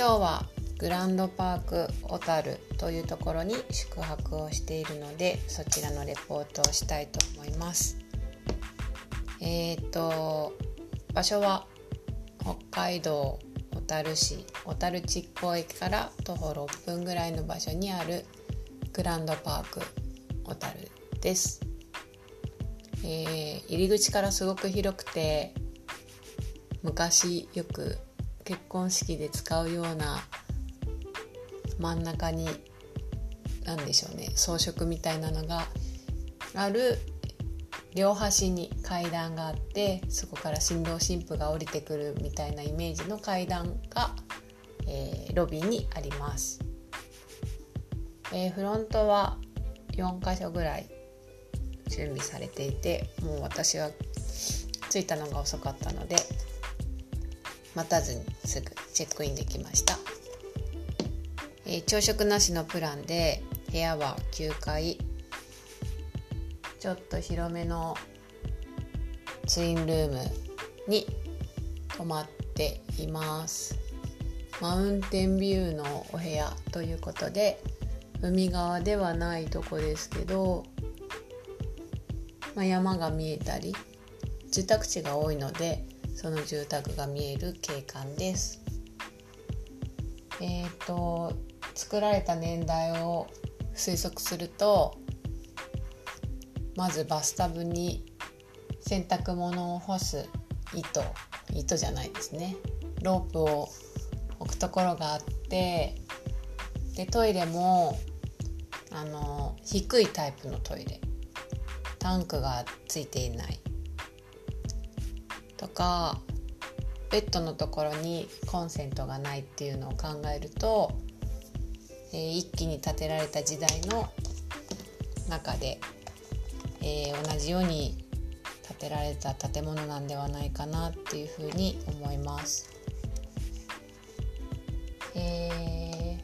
今日はグランドパーク小樽というところに宿泊をしているのでそちらのレポートをしたいと思います。えっ、ー、と場所は北海道小樽市小樽築港駅から徒歩6分ぐらいの場所にあるグランドパーク小樽です、えー、入り口からすごく広くて昔よく結婚式で使うような真ん中に何でしょうね装飾みたいなのがある両端に階段があってそこから新郎新婦が降りてくるみたいなイメージの階段が、えー、ロビーにあります、えー、フロントは4箇所ぐらい準備されていてもう私は着いたのが遅かったので待たずにすぐチェックインできました、えー、朝食なしのプランで部屋は9階。ちょっと広めのツインルームに泊まっています。マウンテンビューのお部屋ということで海側ではないとこですけど、まあ、山が見えたり住宅地が多いのでその住宅が見える景観です。えっ、ー、と作られた年代を推測するとまずバスタブに洗濯物を干す糸糸じゃないですね。ロープを置くところがあってでトイレもあの低いタイプのトイレ。タンクがついていない。とかベッドのところにコンセントがないっていうのを考えると、えー、一気に建てられた時代の中でえー、同じように建てられた建物なんではないかなっていうふうに思います。え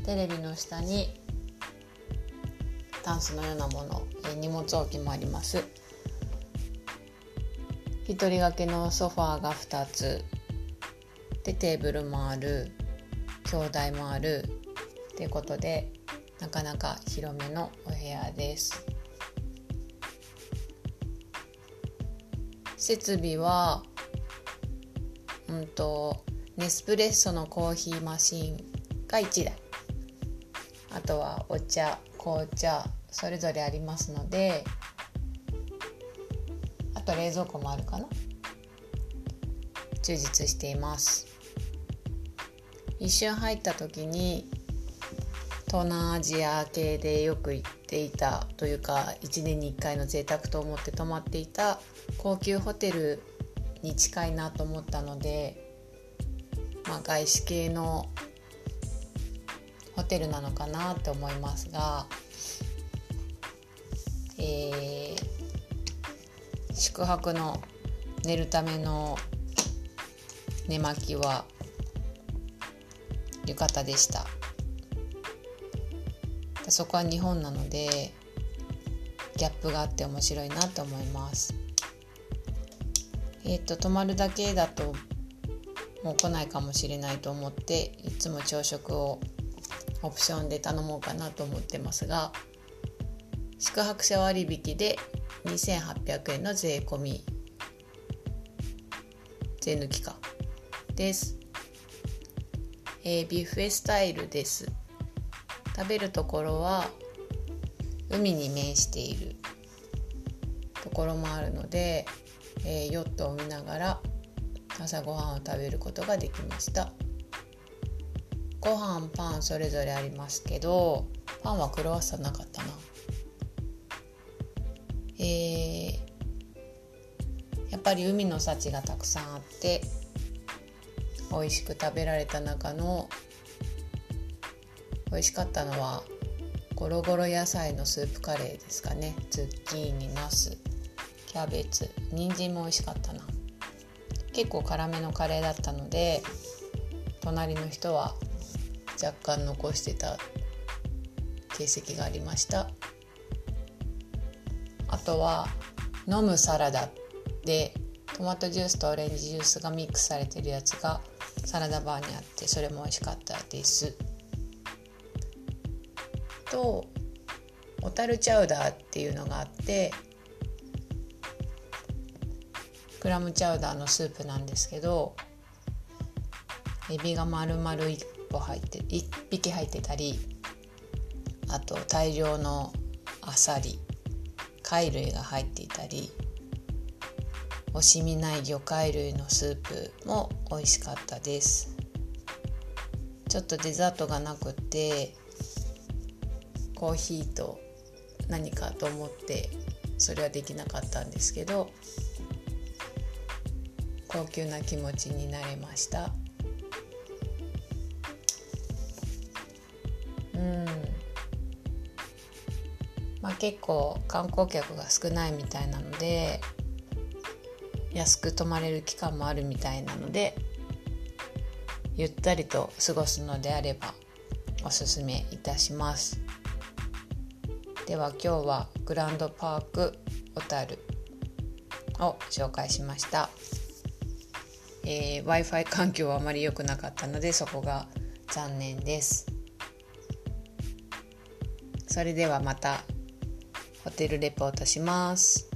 ー、テレビの下にタンスのようなもの、えー、荷物置きもあります。一人掛けのソファーが2つ。でテーブルもある。兄弟もある。っていうことでなかなか広めのお部屋です。設備はうんとネスプレッソのコーヒーマシンが1台。あとはお茶紅茶それぞれありますのでと冷蔵庫もあるかな？充実しています。一瞬入った時に東南アジア系でよく行っていたというか1年に1回の贅沢と思って泊まっていた高級ホテルに近いなと思ったので、まあ、外資系のホテルなのかなって思いますが、えー、宿泊の寝るための寝巻きは浴衣でした。そこは日本なのでギャップがあって面白いなと思います。えっ、ー、と泊まるだけだともう来ないかもしれないと思っていつも朝食をオプションで頼もうかなと思ってますが宿泊者割引で2800円の税込み。税抜きか。です、えー、ビュッフェスタイルです。食べるところは海に面しているところもあるのでえー、ヨットを見ながら朝ごはんを食べることができました。ご飯パンそれぞれありますけどパンはクロワッサンなかったえー、やっぱり海の幸がたくさんあって美味しく食べられた中の美味しかったのはゴロゴロ野菜のスープカレーですかね。ズッキーニナスキャベツ人参も美味しかったな。結構辛めのカレーだったので隣の人は若干残してた形跡がありました。とは飲むサラダでトマトジュースとオレンジジュースがミックスされてるやつがサラダバーにあってそれも美味しかったです。と小樽チャウダーっていうのがあってクラムチャウダーのスープなんですけどエビが丸々1個入って1匹入ってたりあと大量のあさり貝類が入っていたり惜しみない魚介類のスープも美味しかったです。ちょっとデザートがなくてコーヒーと何かと思ってそれはできなかったんですけど高級な気持ちになれました。うん。まあ結構観光客が少ないみたいなので安く泊まれる期間もあるみたいなのでゆったりと過ごすのであればおすすめいたします。では今日はグランドパーク小樽を紹介しました、えー、w i f i 環境はあまり良くなかったのでそこが残念です。それではまた。ホテルレポートします。